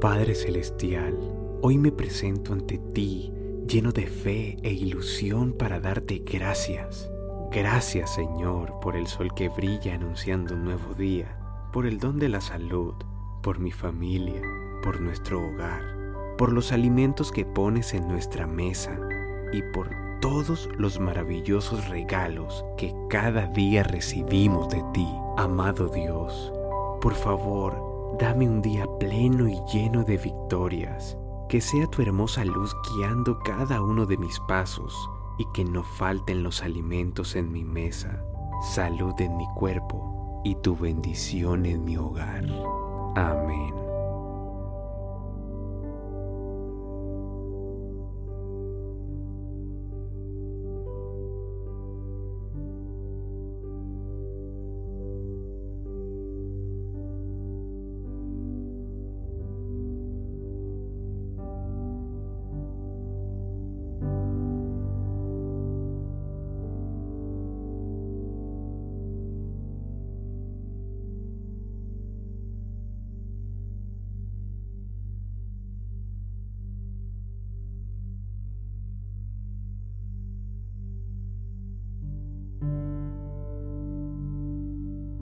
Padre Celestial, hoy me presento ante ti lleno de fe e ilusión para darte gracias. Gracias Señor por el sol que brilla anunciando un nuevo día, por el don de la salud, por mi familia, por nuestro hogar, por los alimentos que pones en nuestra mesa y por todos los maravillosos regalos que cada día recibimos de ti, amado Dios. Por favor, dame un día pleno y lleno de victorias, que sea tu hermosa luz guiando cada uno de mis pasos y que no falten los alimentos en mi mesa, salud en mi cuerpo y tu bendición en mi hogar. Amén.